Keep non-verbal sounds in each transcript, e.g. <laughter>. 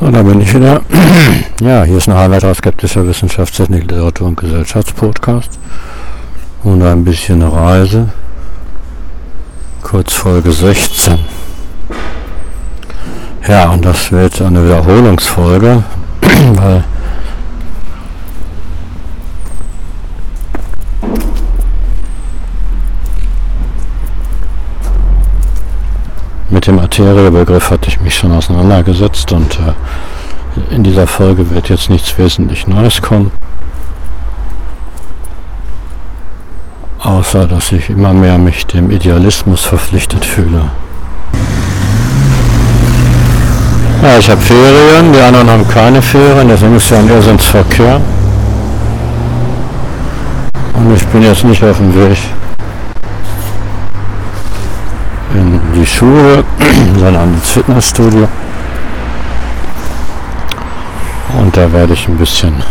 So, da bin ich wieder. <clears throat> Ja, hier ist ein weiterer skeptischer Wissenschaftstechnik, Literatur und Gesellschaftspodcast. Und ein bisschen Reise. Kurz Folge 16. Ja, und das wird eine Wiederholungsfolge, <clears throat> weil mit dem Arteriebegriff hatte ich mich schon auseinandergesetzt und äh, in dieser Folge wird jetzt nichts wesentlich Neues kommen. Außer, dass ich immer mehr mich dem Idealismus verpflichtet fühle. Ja, ich habe Ferien, die anderen haben keine Ferien, deswegen ist ja ein Irrsinnsverkehr. Und ich bin jetzt nicht auf dem Weg in die Schule, <clears throat> sondern ins Fitnessstudio. Und da werde ich ein bisschen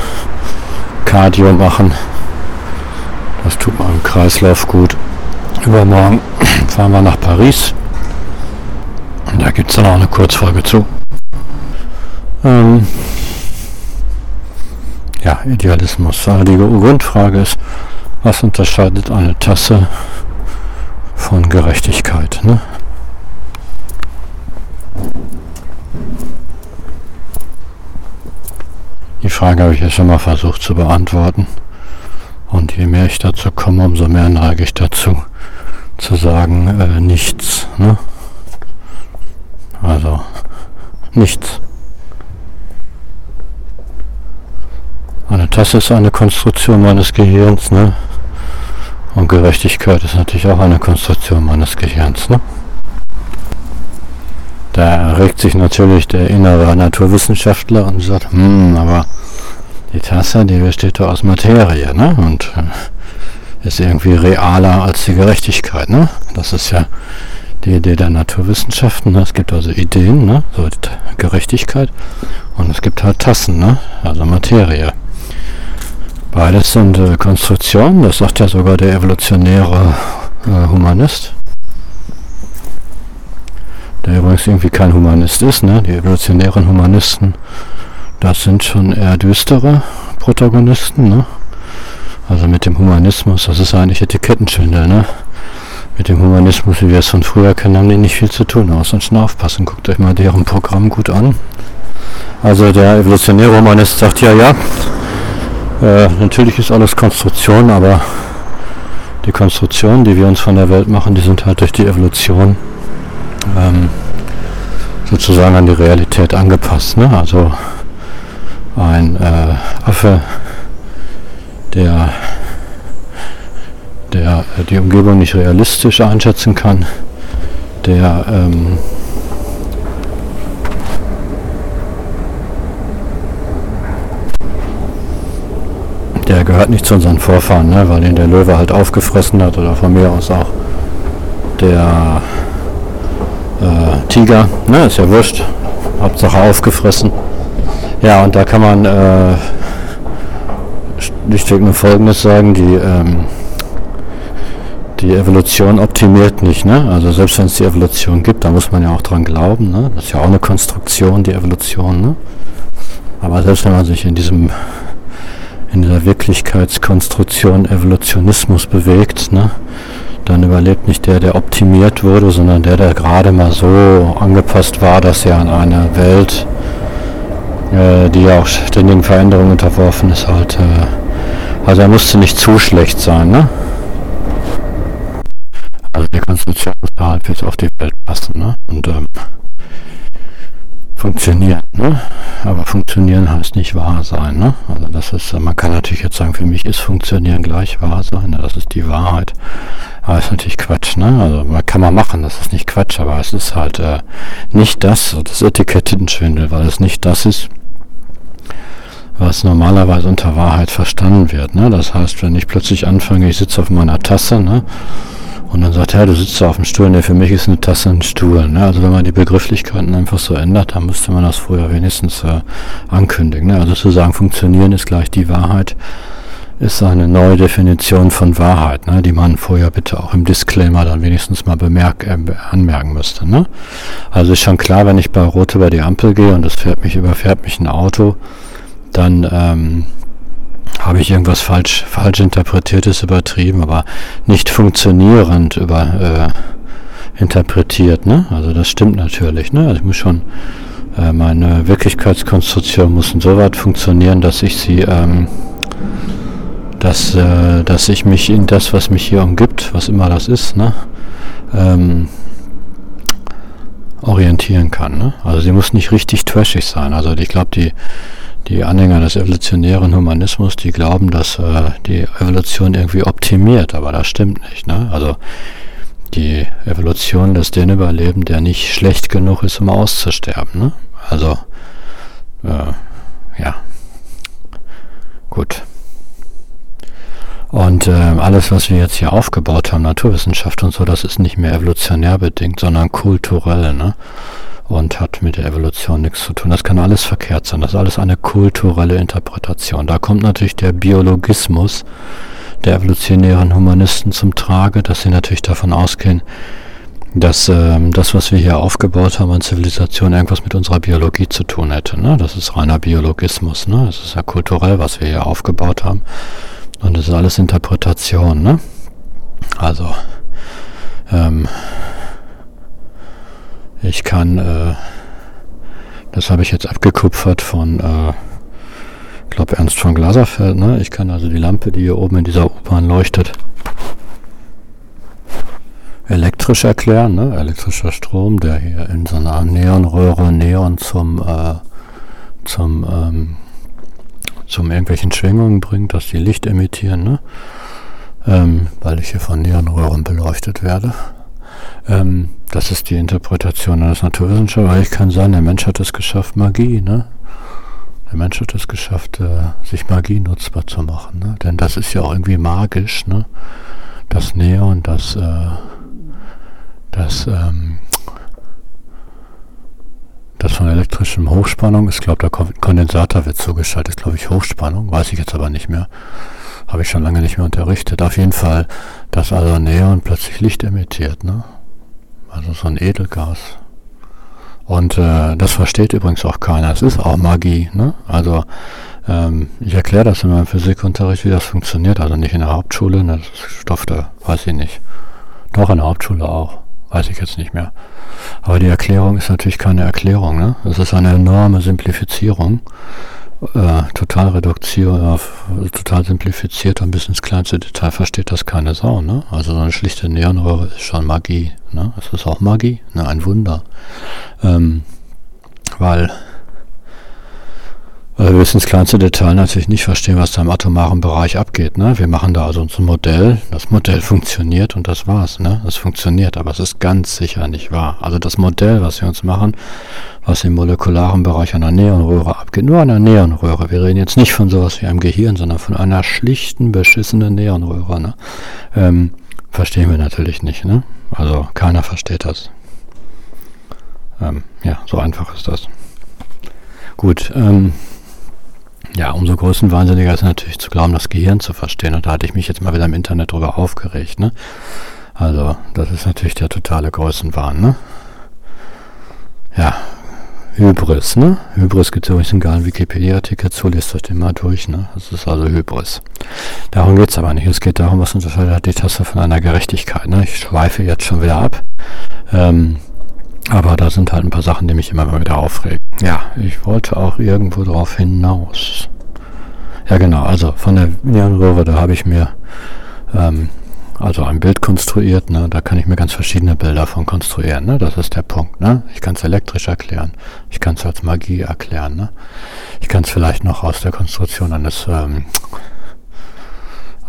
Cardio machen. Das tut meinem Kreislauf gut. Übermorgen <clears throat> fahren wir nach Paris. Und da gibt es dann auch eine Kurzfolge zu. Ähm ja, Idealismus. Aber die Grundfrage ist, was unterscheidet eine Tasse von Gerechtigkeit. Ne? Frage habe ich ja schon mal versucht zu beantworten. Und je mehr ich dazu komme, umso mehr neige ich dazu, zu sagen, äh, nichts. Ne? Also, nichts. Eine Tasse ist eine Konstruktion meines Gehirns, ne? Und Gerechtigkeit ist natürlich auch eine Konstruktion meines Gehirns. Ne? Da regt sich natürlich der innere Naturwissenschaftler und sagt, hm, aber die Tasse, die besteht doch aus Materie, ne? Und äh, ist irgendwie realer als die Gerechtigkeit, ne? Das ist ja die Idee der Naturwissenschaften. Ne? Es gibt also Ideen, ne? So Gerechtigkeit. Und es gibt halt Tassen, ne? Also Materie. Beides sind äh, Konstruktionen, das sagt ja sogar der evolutionäre äh, Humanist. Der übrigens irgendwie kein Humanist ist, ne? Die evolutionären Humanisten, das sind schon eher düstere Protagonisten, ne? Also mit dem Humanismus, das ist eigentlich Etikettenschwindel, ne? Mit dem Humanismus, wie wir es von früher kennen, haben die nicht viel zu tun, außer schon aufpassen. Guckt euch mal deren Programm gut an. Also der evolutionäre Humanist sagt ja, ja, äh, natürlich ist alles Konstruktion, aber die Konstruktionen, die wir uns von der Welt machen, die sind halt durch die Evolution ähm, sozusagen an die Realität angepasst. Ne? Also ein äh, Affe, der, der die Umgebung nicht realistisch einschätzen kann, der ähm, der gehört nicht zu unseren Vorfahren, ne? weil ihn der Löwe halt aufgefressen hat oder von mir aus auch der äh, Tiger, ne? ist ja wurscht, Hauptsache aufgefressen. Ja, und da kann man äh, schlichtweg nur Folgendes sagen, die, ähm, die Evolution optimiert nicht. Ne? Also selbst wenn es die Evolution gibt, da muss man ja auch dran glauben. Ne? Das ist ja auch eine Konstruktion, die Evolution. Ne? Aber selbst wenn man sich in diesem in dieser Wirklichkeitskonstruktion Evolutionismus bewegt, ne, dann überlebt nicht der, der optimiert wurde, sondern der, der gerade mal so angepasst war, dass er an eine Welt, äh, die ja auch ständigen Veränderungen unterworfen ist, halt, äh, also er musste nicht zu schlecht sein, ne? Also die Konstruktion muss da halt jetzt auf die Welt passen, ne? Und ähm, funktionieren. Ne? Aber funktionieren heißt nicht wahr sein. Ne? Also das ist, man kann natürlich jetzt sagen, für mich ist funktionieren gleich wahr sein. Ne? Das ist die Wahrheit. Aber ist natürlich Quatsch. Ne? Also man kann man machen, das ist nicht Quatsch, aber es ist halt äh, nicht das, das Etikettenschwindel, weil es nicht das ist, was normalerweise unter Wahrheit verstanden wird. Ne? Das heißt, wenn ich plötzlich anfange, ich sitze auf meiner Tasse, ne? Und dann sagt er, du sitzt da auf dem Stuhl. Ne, für mich ist eine Tasse ein Stuhl. Ne? Also wenn man die Begrifflichkeiten einfach so ändert, dann müsste man das früher wenigstens äh, ankündigen. Ne? Also zu sagen, funktionieren ist gleich die Wahrheit, ist eine neue Definition von Wahrheit, ne, die man vorher bitte auch im Disclaimer dann wenigstens mal bemerk, äh, anmerken müsste. Ne? Also ist schon klar, wenn ich bei Rot über die Ampel gehe und es fährt mich, überfährt mich ein Auto, dann ähm, habe ich irgendwas falsch, falsch interpretiertes übertrieben, aber nicht funktionierend über äh, interpretiert. Ne? Also das stimmt natürlich. Ne? Also ich muss schon äh, meine Wirklichkeitskonstruktion muss insoweit funktionieren, dass ich sie ähm, dass, äh, dass ich mich in das, was mich hier umgibt, was immer das ist, ne, ähm, orientieren kann. Ne? Also sie muss nicht richtig trashig sein. Also ich glaube, die, die Anhänger des evolutionären Humanismus, die glauben, dass äh, die Evolution irgendwie optimiert, aber das stimmt nicht. Ne? Also die Evolution lässt den überleben, der nicht schlecht genug ist, um auszusterben. Ne? Also, äh, ja. Gut. Und äh, alles, was wir jetzt hier aufgebaut haben, Naturwissenschaft und so, das ist nicht mehr evolutionär bedingt, sondern kulturell, ne? Und hat mit der Evolution nichts zu tun. Das kann alles verkehrt sein. Das ist alles eine kulturelle Interpretation. Da kommt natürlich der Biologismus der evolutionären Humanisten zum Trage, dass sie natürlich davon ausgehen, dass ähm, das, was wir hier aufgebaut haben an Zivilisation, irgendwas mit unserer Biologie zu tun hätte. Ne? Das ist reiner Biologismus. Ne? Das ist ja kulturell, was wir hier aufgebaut haben. Und das ist alles Interpretation, ne? Also, ähm, ich kann, äh, das habe ich jetzt abgekupfert von, äh, ich glaube Ernst von Glaserfeld, ne? Ich kann also die Lampe, die hier oben in dieser U-Bahn leuchtet, elektrisch erklären, ne? Elektrischer Strom, der hier in so einer Neonröhre Neon zum, äh, zum, ähm, zum irgendwelchen Schwingungen bringt, dass die Licht emittieren, ne? ähm, weil ich hier von Neonröhren beleuchtet werde. Ähm, das ist die Interpretation eines Naturwissenschaftlers. Kann sagen, der Mensch hat es geschafft, Magie, ne? Der Mensch hat es geschafft, äh, sich Magie nutzbar zu machen, ne? Denn das ist ja auch irgendwie magisch, ne? Das Neon, das, äh, das, ähm, das von elektrischem Hochspannung ist, glaube der Kondensator wird zugeschaltet, glaube ich, Hochspannung, weiß ich jetzt aber nicht mehr. Habe ich schon lange nicht mehr unterrichtet. Auf jeden Fall, dass also Neon plötzlich Licht emittiert, ne? Also so ein Edelgas. Und äh, das versteht übrigens auch keiner. Es ist auch Magie, ne? Also ähm, ich erkläre das in meinem Physikunterricht, wie das funktioniert. Also nicht in der Hauptschule, ne? das ist Stoff, da weiß ich nicht. Doch in der Hauptschule auch. Weiß ich jetzt nicht mehr. Aber die Erklärung ist natürlich keine Erklärung. Ne? Es ist eine enorme Simplifizierung. Äh, total reduziert, total simplifiziert und bis ins kleinste Detail versteht das keine Sau. Ne? Also so eine schlichte Neonröhre ist schon Magie. Ne? Es ist auch Magie, ne? ein Wunder. Ähm, weil weil wir bis ins kleinste Detail natürlich nicht verstehen, was da im atomaren Bereich abgeht. Ne? Wir machen da also uns ein Modell, das Modell funktioniert und das war's. Ne? Es funktioniert, aber es ist ganz sicher nicht wahr. Also das Modell, was wir uns machen, was im molekularen Bereich einer Neonröhre abgeht, nur einer Neonröhre. Wir reden jetzt nicht von sowas wie einem Gehirn, sondern von einer schlichten, beschissenen Neonröhre. Ne? Ähm, verstehen wir natürlich nicht. Ne? Also keiner versteht das. Ähm, ja, so einfach ist das. Gut, ähm, ja, umso größenwahnsinniger ist natürlich zu glauben, das Gehirn zu verstehen. Und da hatte ich mich jetzt mal wieder im Internet drüber aufgeregt. Ne? Also, das ist natürlich der totale Größenwahn. Ne? Ja, Hybris. Ne? Hybris gibt es übrigens einen geilen Wikipedia-Artikel zu, lest euch den mal durch. Ne? Das ist also Hybris. Darum geht es aber nicht. Es geht darum, was unterscheidet die Tasse von einer Gerechtigkeit. Ne? Ich schweife jetzt schon wieder ab. Ähm, aber da sind halt ein paar Sachen, die mich immer wieder aufregen. Ja, ich wollte auch irgendwo drauf hinaus. Ja genau, also von der Neonröhre, da habe ich mir ähm, also ein Bild konstruiert, ne? da kann ich mir ganz verschiedene Bilder von konstruieren, ne? das ist der Punkt. Ne? Ich kann es elektrisch erklären, ich kann es als Magie erklären, ne? ich kann es vielleicht noch aus der Konstruktion eines ähm,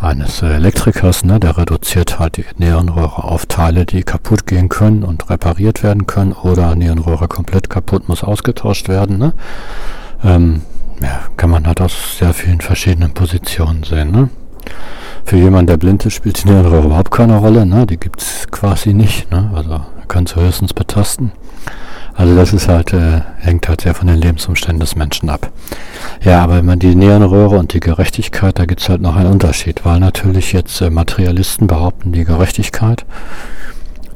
eines Elektrikers, ne, der reduziert halt die Neonröhre auf Teile, die kaputt gehen können und repariert werden können oder Neonröhre komplett kaputt muss ausgetauscht werden. Ne? Ähm, ja, kann man halt aus sehr vielen verschiedenen Positionen sehen. Ne? Für jemanden, der blind ist, spielt die Neonröhre überhaupt keine Rolle. Ne? Die gibt es quasi nicht. Ne? Also er kann sie höchstens betasten. Also das ist halt, äh, hängt halt sehr von den Lebensumständen des Menschen ab. Ja, aber wenn man die Nierenröhre und die Gerechtigkeit, da gibt es halt noch einen Unterschied, weil natürlich jetzt äh, Materialisten behaupten, die Gerechtigkeit,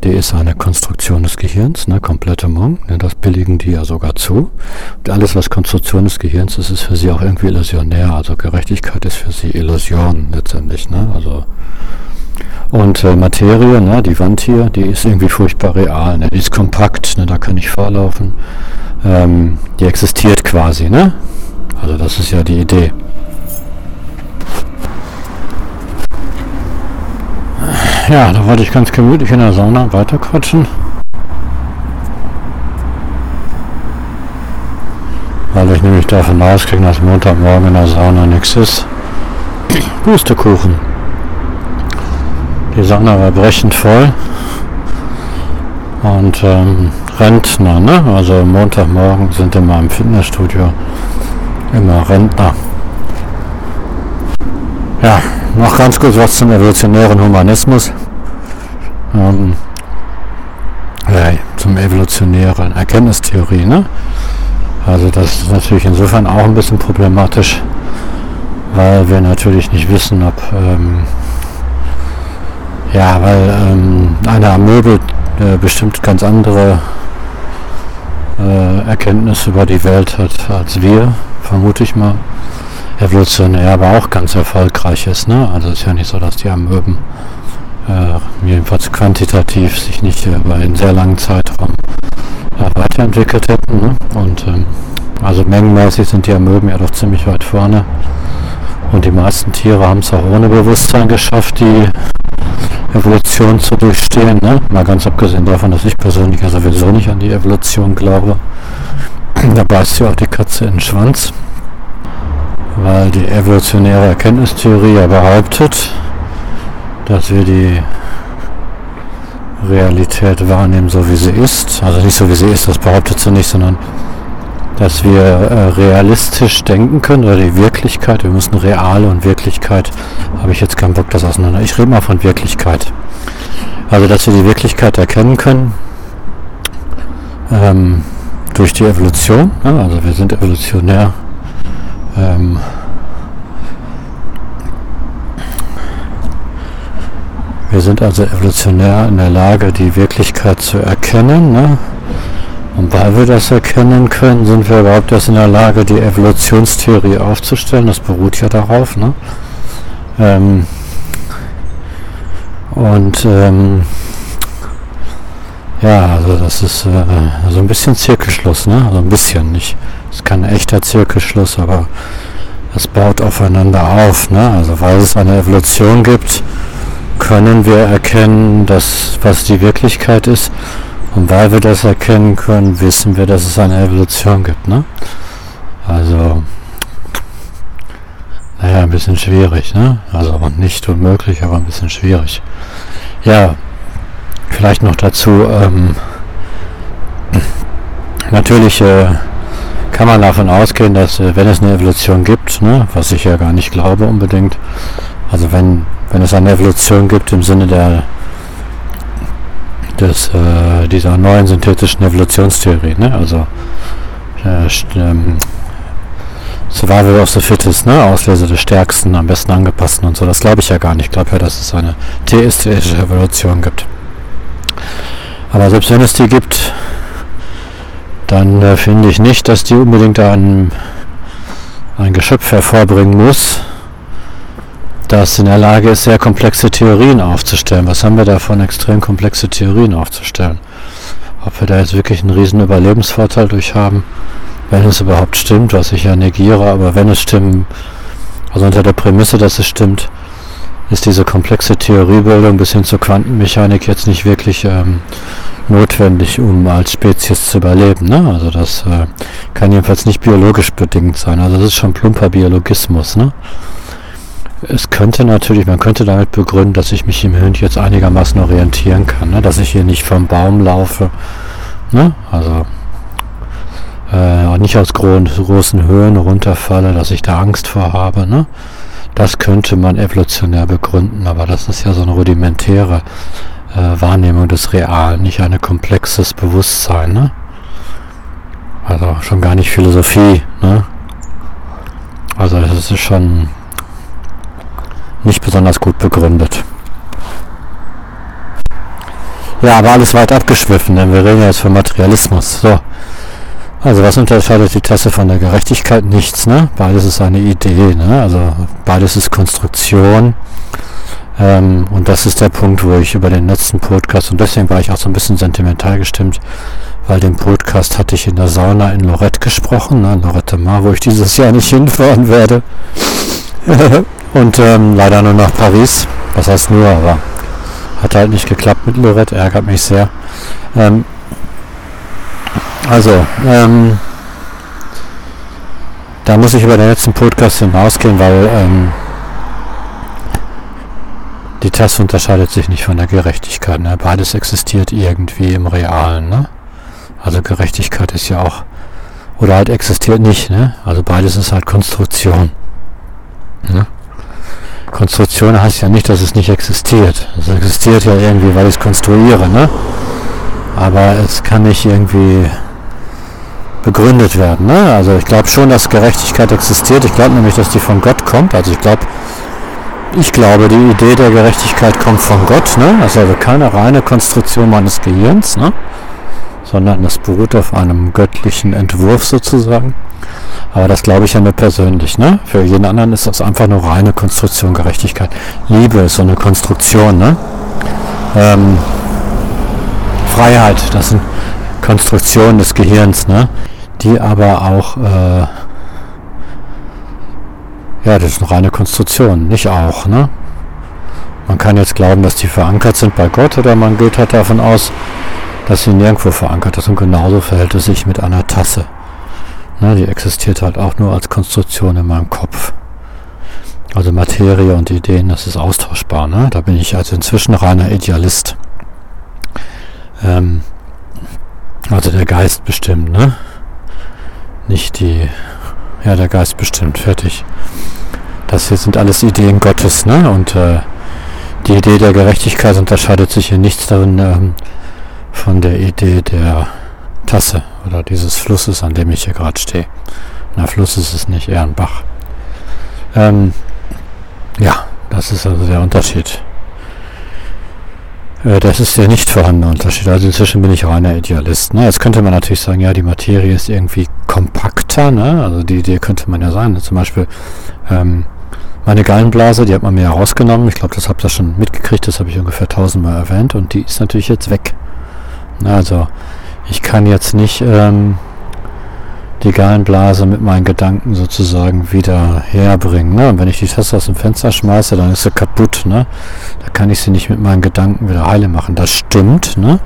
die ist eine Konstruktion des Gehirns, ne, komplette Monk, ne, das billigen die ja sogar zu. Und alles, was Konstruktion des Gehirns ist, ist für sie auch irgendwie illusionär. Also Gerechtigkeit ist für sie Illusion letztendlich, ne, also und äh, Materie, ne, die Wand hier, die ist irgendwie furchtbar real. Ne? Die ist kompakt, ne, da kann ich vorlaufen. Ähm, die existiert quasi. Ne? Also das ist ja die Idee. Ja, da wollte ich ganz gemütlich in der Sauna weiterquatschen. Weil ich nämlich davon ausgehe, dass Montagmorgen in der Sauna nichts ist. Pustekuchen. Die Sauna war brechend voll. Und ähm, Rentner, ne? Also Montagmorgen sind in meinem Fitnessstudio immer Rentner. Ja, noch ganz kurz was zum evolutionären Humanismus. Ähm, äh, zum evolutionären Erkenntnistheorie, ne? Also das ist natürlich insofern auch ein bisschen problematisch, weil wir natürlich nicht wissen, ob ähm, ja, weil ähm, eine Amöbe äh, bestimmt ganz andere äh, Erkenntnisse über die Welt hat als wir, vermute ich mal. Evolutionär aber auch ganz erfolgreich ist. Ne? Also es ist ja nicht so, dass die Amöben äh, jedenfalls quantitativ sich nicht über einen sehr langen Zeitraum äh, weiterentwickelt hätten. Ne? Und ähm, also mengenmäßig sind die Amöben ja doch ziemlich weit vorne. Und die meisten Tiere haben es auch ohne Bewusstsein geschafft, die Evolution zu durchstehen. Ne? Mal ganz abgesehen davon, dass ich persönlich ja sowieso nicht an die Evolution glaube. <clears throat> Da beißt ja auch die Katze in den Schwanz. Weil die evolutionäre Erkenntnistheorie ja behauptet, dass wir die Realität wahrnehmen, so wie sie ist. Also nicht so wie sie ist, das behauptet sie nicht, sondern dass wir äh, realistisch denken können oder die Wirklichkeit, wir müssen reale und Wirklichkeit, habe ich jetzt keinen Bock das auseinander. Ich rede mal von Wirklichkeit. Also dass wir die Wirklichkeit erkennen können ähm, durch die Evolution. Ja, also wir sind evolutionär. Ähm, wir sind also evolutionär in der Lage, die Wirklichkeit zu erkennen. Ne? Und weil wir das erkennen können, sind wir überhaupt erst in der Lage, die Evolutionstheorie aufzustellen. Das beruht ja darauf. Ne? Ähm und ähm ja, also das ist äh, so ein bisschen Zirkelschluss, ne? Also ein bisschen nicht. Es ist kein echter Zirkelschluss, aber es baut aufeinander auf, ne? Also weil es eine Evolution gibt, können wir erkennen, dass was die Wirklichkeit ist und weil wir das erkennen können, wissen wir, dass es eine Evolution gibt. Ne? Also, naja, ein bisschen schwierig. Ne? Also nicht unmöglich, aber ein bisschen schwierig. Ja, vielleicht noch dazu. Ähm, natürlich äh, kann man davon ausgehen, dass äh, wenn es eine Evolution gibt, ne, was ich ja gar nicht glaube unbedingt, also wenn, wenn es eine Evolution gibt im Sinne der des, äh, dieser neuen synthetischen Evolutionstheorie, ne? also äh, ähm, Survival of the Fittest, ne? Auslese des Stärksten, am besten angepassten und so. Das glaube ich ja gar nicht. Ich glaube ja, dass es eine theistische Evolution gibt. Aber selbst wenn es die gibt, dann äh, finde ich nicht, dass die unbedingt ein, ein Geschöpf hervorbringen muss, das in der Lage ist, sehr komplexe Theorien aufzustellen. Was haben wir davon, extrem komplexe Theorien aufzustellen? Ob wir da jetzt wirklich einen riesen Überlebensvorteil durch haben, wenn es überhaupt stimmt, was ich ja negiere, aber wenn es stimmt, also unter der Prämisse, dass es stimmt, ist diese komplexe Theoriebildung bis hin zur Quantenmechanik jetzt nicht wirklich ähm, notwendig, um als Spezies zu überleben. Ne? Also das äh, kann jedenfalls nicht biologisch bedingt sein. Also das ist schon plumper Biologismus. Ne? Es könnte natürlich, man könnte damit begründen, dass ich mich im Hund jetzt einigermaßen orientieren kann, ne? dass ich hier nicht vom Baum laufe, ne? also äh, nicht aus großen Höhen runterfalle, dass ich da Angst vor habe. Ne? Das könnte man evolutionär begründen, aber das ist ja so eine rudimentäre äh, Wahrnehmung des Realen, nicht ein komplexes Bewusstsein. Ne? Also schon gar nicht Philosophie. Ne? Also es ist schon nicht besonders gut begründet. Ja, aber alles weit abgeschwiffen, denn wir reden jetzt von Materialismus. So. Also was unterscheidet die Tasse von der Gerechtigkeit? Nichts, ne? Beides ist eine Idee, ne? Also beides ist Konstruktion. Ähm, und das ist der Punkt, wo ich über den letzten Podcast, und deswegen war ich auch so ein bisschen sentimental gestimmt, weil den Podcast hatte ich in der Sauna in Lorette gesprochen, ne? Lorette Mar, wo ich dieses Jahr nicht hinfahren werde. <laughs> und ähm, leider nur nach Paris. Was heißt nur, aber hat halt nicht geklappt mit Lorette, ärgert mich sehr. Ähm, also, ähm, da muss ich über den letzten Podcast hinausgehen, weil ähm, die Tasse unterscheidet sich nicht von der Gerechtigkeit. Ne? Beides existiert irgendwie im Realen. Ne? Also Gerechtigkeit ist ja auch, oder halt existiert nicht. Ne? Also beides ist halt Konstruktion. Ne? Konstruktion heißt ja nicht, dass es nicht existiert. Es existiert ja irgendwie, weil ich es konstruiere, ne? Aber es kann nicht irgendwie begründet werden. Ne? Also ich glaube schon, dass Gerechtigkeit existiert. Ich glaube nämlich, dass die von Gott kommt. Also ich glaube, ich glaube, die Idee der Gerechtigkeit kommt von Gott. Ne? Das ist also keine reine Konstruktion meines Gehirns, ne? sondern das beruht auf einem göttlichen Entwurf sozusagen. Aber das glaube ich ja nur persönlich. Ne? Für jeden anderen ist das einfach nur reine Konstruktion Gerechtigkeit. Liebe ist so eine Konstruktion. Ne? Ähm, Freiheit, das sind Konstruktionen des Gehirns, ne? die aber auch, äh, ja, das eine reine Konstruktion, nicht auch. Ne? Man kann jetzt glauben, dass die verankert sind bei Gott oder man geht halt davon aus, dass sie nirgendwo verankert ist und genauso verhält es sich mit einer Tasse. Ne, die existiert halt auch nur als Konstruktion in meinem Kopf. Also Materie und Ideen, das ist austauschbar. Ne? Da bin ich also inzwischen reiner Idealist. Ähm, also der Geist bestimmt, ne? Nicht die, ja, der Geist bestimmt, fertig. Das hier sind alles Ideen Gottes, ne? Und äh, die Idee der Gerechtigkeit unterscheidet sich in nichts darin ähm, von der Idee der Tasse oder dieses Flusses, an dem ich hier gerade stehe. Na, Fluss ist es nicht, eher ein Bach. Ähm, ja, das ist also der Unterschied. Äh, das ist der nicht vorhandene Unterschied. Also inzwischen bin ich reiner Idealist. Ne? Jetzt könnte man natürlich sagen, ja, die Materie ist irgendwie kompakter. Ne? Also die Idee könnte man ja sagen. Zum Beispiel ähm, meine Gallenblase, die hat man mir herausgenommen. Ich glaube, das habt ihr schon mitgekriegt. Das habe ich ungefähr tausendmal erwähnt. Und die ist natürlich jetzt weg. Also ich kann jetzt nicht ähm, die Gallenblase mit meinen Gedanken sozusagen wieder herbringen. Ne? Wenn ich die Tasse aus dem Fenster schmeiße, dann ist sie kaputt. Ne? Da kann ich sie nicht mit meinen Gedanken wieder heile machen. Das stimmt. Ne?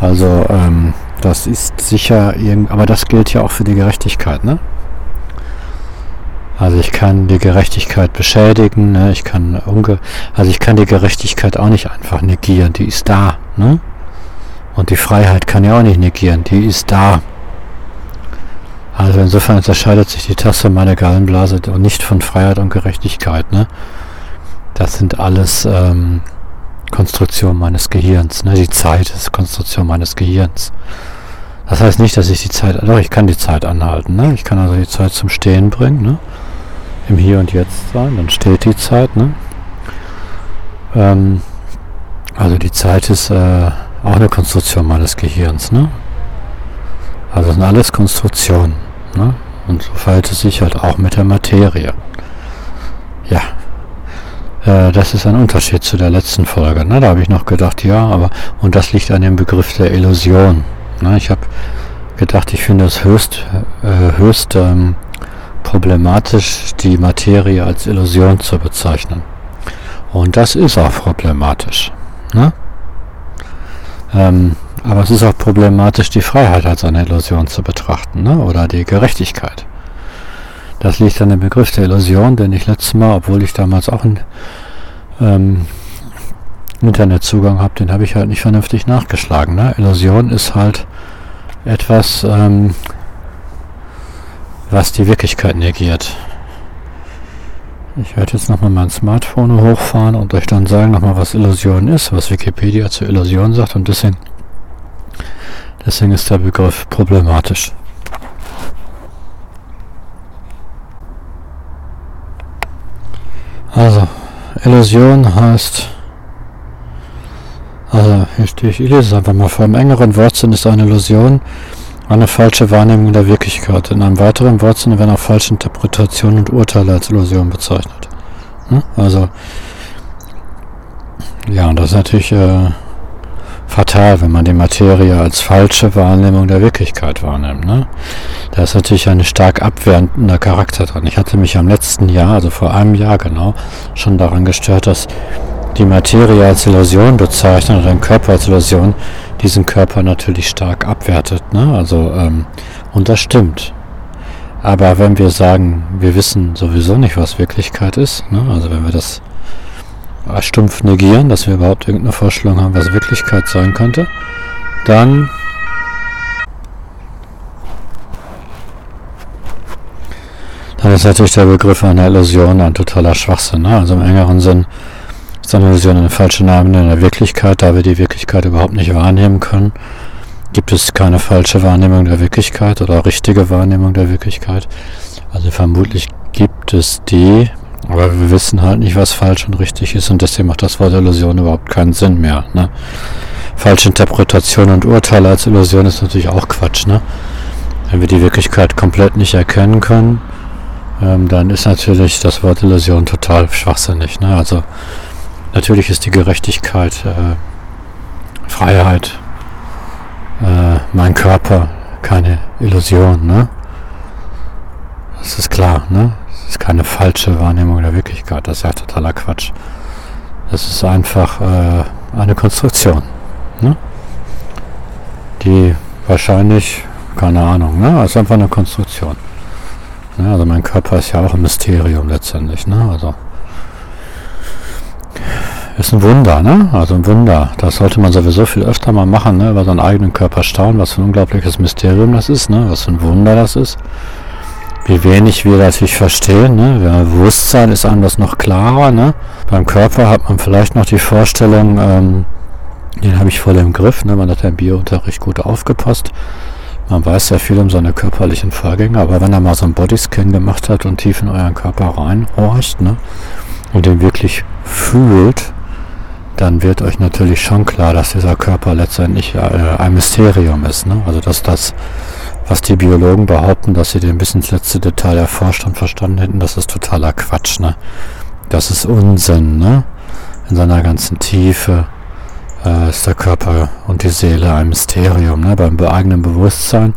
Also ähm, das ist sicher aber das gilt ja auch für die Gerechtigkeit. Ne? Also ich kann die Gerechtigkeit beschädigen. Ne? Ich kann unge also ich kann die Gerechtigkeit auch nicht einfach negieren. Die ist da. Ne? Und die Freiheit kann ja auch nicht negieren, die ist da. Also insofern unterscheidet sich die Tasse meiner Gallenblase nicht von Freiheit und Gerechtigkeit. Ne? Das sind alles ähm, Konstruktionen meines Gehirns. Ne? Die Zeit ist Konstruktion meines Gehirns. Das heißt nicht, dass ich die Zeit, doch ich kann die Zeit anhalten. Ne? Ich kann also die Zeit zum Stehen bringen. Ne? Im Hier und Jetzt sein, dann steht die Zeit. Ne? Ähm, also die Zeit ist äh, auch eine Konstruktion meines Gehirns, ne? Also sind alles Konstruktionen, ne? Und so verhält es sich halt auch mit der Materie. Ja. Äh, das ist ein Unterschied zu der letzten Folge, ne? Da habe ich noch gedacht, ja, aber und das liegt an dem Begriff der Illusion. Ne? Ich habe gedacht, ich finde es höchst, äh, höchst ähm, problematisch, die Materie als Illusion zu bezeichnen. Und das ist auch problematisch. Ne? Ähm, aber es ist auch problematisch, die Freiheit als eine Illusion zu betrachten, ne? oder die Gerechtigkeit. Das liegt an dem Begriff der Illusion, den ich letztes Mal, obwohl ich damals auch einen ähm, Internetzugang habe, den habe ich halt nicht vernünftig nachgeschlagen. Ne? Illusion ist halt etwas, ähm, was die Wirklichkeit negiert. Ich werde jetzt nochmal mein Smartphone hochfahren und euch dann sagen nochmal, was Illusion ist, was Wikipedia zur Illusion sagt und deswegen, deswegen ist der Begriff problematisch. Also, Illusion heißt, also hier stehe ich, ich lese es einfach mal vor, im engeren Wortsinn ist eine Illusion, eine falsche Wahrnehmung der Wirklichkeit. In einem weiteren Wortsinne werden auch falsche Interpretationen und Urteile als Illusion bezeichnet. Hm? Also, ja, und das ist natürlich äh, fatal, wenn man die Materie als falsche Wahrnehmung der Wirklichkeit wahrnimmt. Ne? Da ist natürlich ein stark abwertender Charakter dran. Ich hatte mich am letzten Jahr, also vor einem Jahr genau, schon daran gestört, dass die Materie als Illusion bezeichnet oder den Körper als Illusion diesen Körper natürlich stark abwertet. Ne? Also, ähm, und das stimmt. Aber wenn wir sagen, wir wissen sowieso nicht, was Wirklichkeit ist, ne? also wenn wir das stumpf negieren, dass wir überhaupt irgendeine Vorstellung haben, was Wirklichkeit sein könnte, dann dann ist natürlich der Begriff einer Illusion ein totaler Schwachsinn. Ne? Also im engeren Sinn eine Illusion eine falsche Name in der Wirklichkeit, da wir die Wirklichkeit überhaupt nicht wahrnehmen können. Gibt es keine falsche Wahrnehmung der Wirklichkeit oder richtige Wahrnehmung der Wirklichkeit? Also vermutlich gibt es die, aber wir wissen halt nicht, was falsch und richtig ist und deswegen macht das Wort Illusion überhaupt keinen Sinn mehr. Ne? Falsche Interpretation und Urteile als Illusion ist natürlich auch Quatsch. Ne? Wenn wir die Wirklichkeit komplett nicht erkennen können, ähm, dann ist natürlich das Wort Illusion total schwachsinnig. Ne? Also natürlich ist die Gerechtigkeit, äh, Freiheit, äh, mein Körper keine Illusion. Ne? Das ist klar. Ne? ist keine falsche Wahrnehmung der Wirklichkeit. Das ist ja totaler Quatsch. Das ist einfach äh, eine Konstruktion. Ne? Die wahrscheinlich, keine Ahnung, ne? Das ist einfach eine Konstruktion. Ne? Also mein Körper ist ja auch ein Mysterium letztendlich. Ne? Also ist ein Wunder, ne? Also ein Wunder. Das sollte man sowieso viel öfter mal machen, ne? Über seinen eigenen Körper staunen, was für ein unglaubliches Mysterium das ist, ne? Was für ein Wunder das ist wie wenig wir natürlich verstehen. Ne? Ja, Bewusstsein ist anders noch klarer. Ne? Beim Körper hat man vielleicht noch die Vorstellung, ähm, den habe ich voll im Griff. Ne? Man hat im Biounterricht gut aufgepasst. Man weiß ja viel um seine körperlichen Vorgänge, aber wenn er mal so einen Bodyscan gemacht hat und tief in euren Körper reinhorcht ne? und den wirklich fühlt, dann wird euch natürlich schon klar, dass dieser Körper letztendlich äh, ein Mysterium ist. Ne? Also dass das was die Biologen behaupten, dass sie den bis ins letzte Detail erforscht und verstanden hätten, das ist totaler Quatsch, ne? Das ist Unsinn, ne? In seiner ganzen Tiefe äh, ist der Körper und die Seele ein Mysterium, ne? Beim eigenen Bewusstsein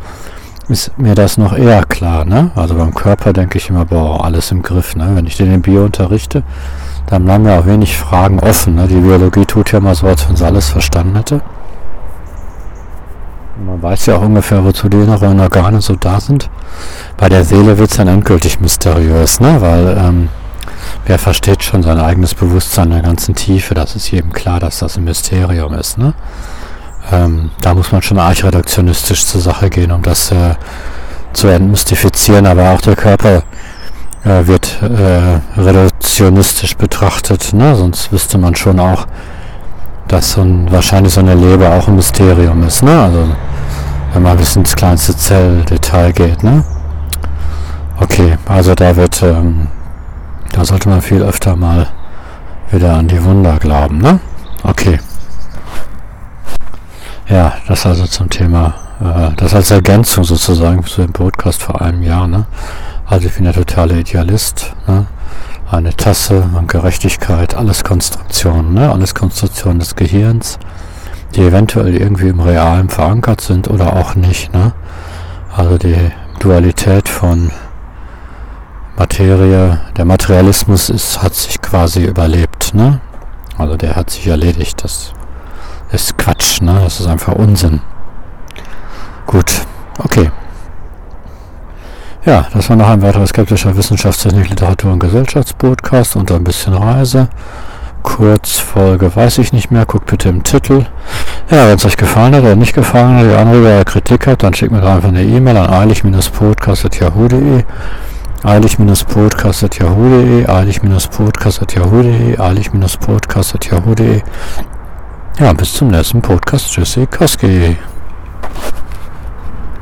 ist mir das noch eher klar, ne? Also beim Körper denke ich immer, boah, alles im Griff, ne? Wenn ich den in Bio unterrichte, dann bleiben ja auch wenig Fragen offen, ne? Die Biologie tut ja mal so, als wenn sie alles verstanden hätte. Man weiß ja auch ungefähr, wozu die inneren Organe so da sind. Bei der Seele wird es dann endgültig mysteriös, ne? weil ähm, wer versteht schon sein eigenes Bewusstsein in der ganzen Tiefe, das ist jedem klar, dass das ein Mysterium ist. Ne? Ähm, da muss man schon archreduktionistisch zur Sache gehen, um das äh, zu entmystifizieren, aber auch der Körper äh, wird äh, reduktionistisch betrachtet, ne? sonst wüsste man schon auch, dass so ein, wahrscheinlich so eine Leber auch ein Mysterium ist, ne? Also wenn man bis ins kleinste Zelldetail geht, ne? Okay, also da wird, ähm, da sollte man viel öfter mal wieder an die Wunder glauben, ne? Okay. Ja, das also zum Thema, äh, das als Ergänzung sozusagen zu dem Podcast vor einem Jahr, ne? Also ich bin der totale Idealist, ne? Eine Tasse und Gerechtigkeit, alles Konstruktionen, ne? alles Konstruktionen des Gehirns, die eventuell irgendwie im Realen verankert sind oder auch nicht. Ne? Also die Dualität von Materie, der Materialismus ist, hat sich quasi überlebt. Ne? Also der hat sich erledigt. Das ist Quatsch, ne? das ist einfach Unsinn. Gut, okay. Ja, das war noch ein weiterer skeptischer Wissenschaftstechnik, Literatur und Gesellschaftspodcast und ein bisschen Reise. Kurzfolge weiß ich nicht mehr, guckt bitte im Titel. Ja, wenn es euch gefallen hat oder nicht gefallen hat, ihr Anregung oder Kritik habt, dann schickt mir einfach eine E-Mail an eilig-podcast.yahoo.de eilig-podcast.yahoo.de eilig-podcast.yahoo.de eilig-podcast.yahoo.de Ja, bis zum nächsten Podcast. Tschüssi, Koski.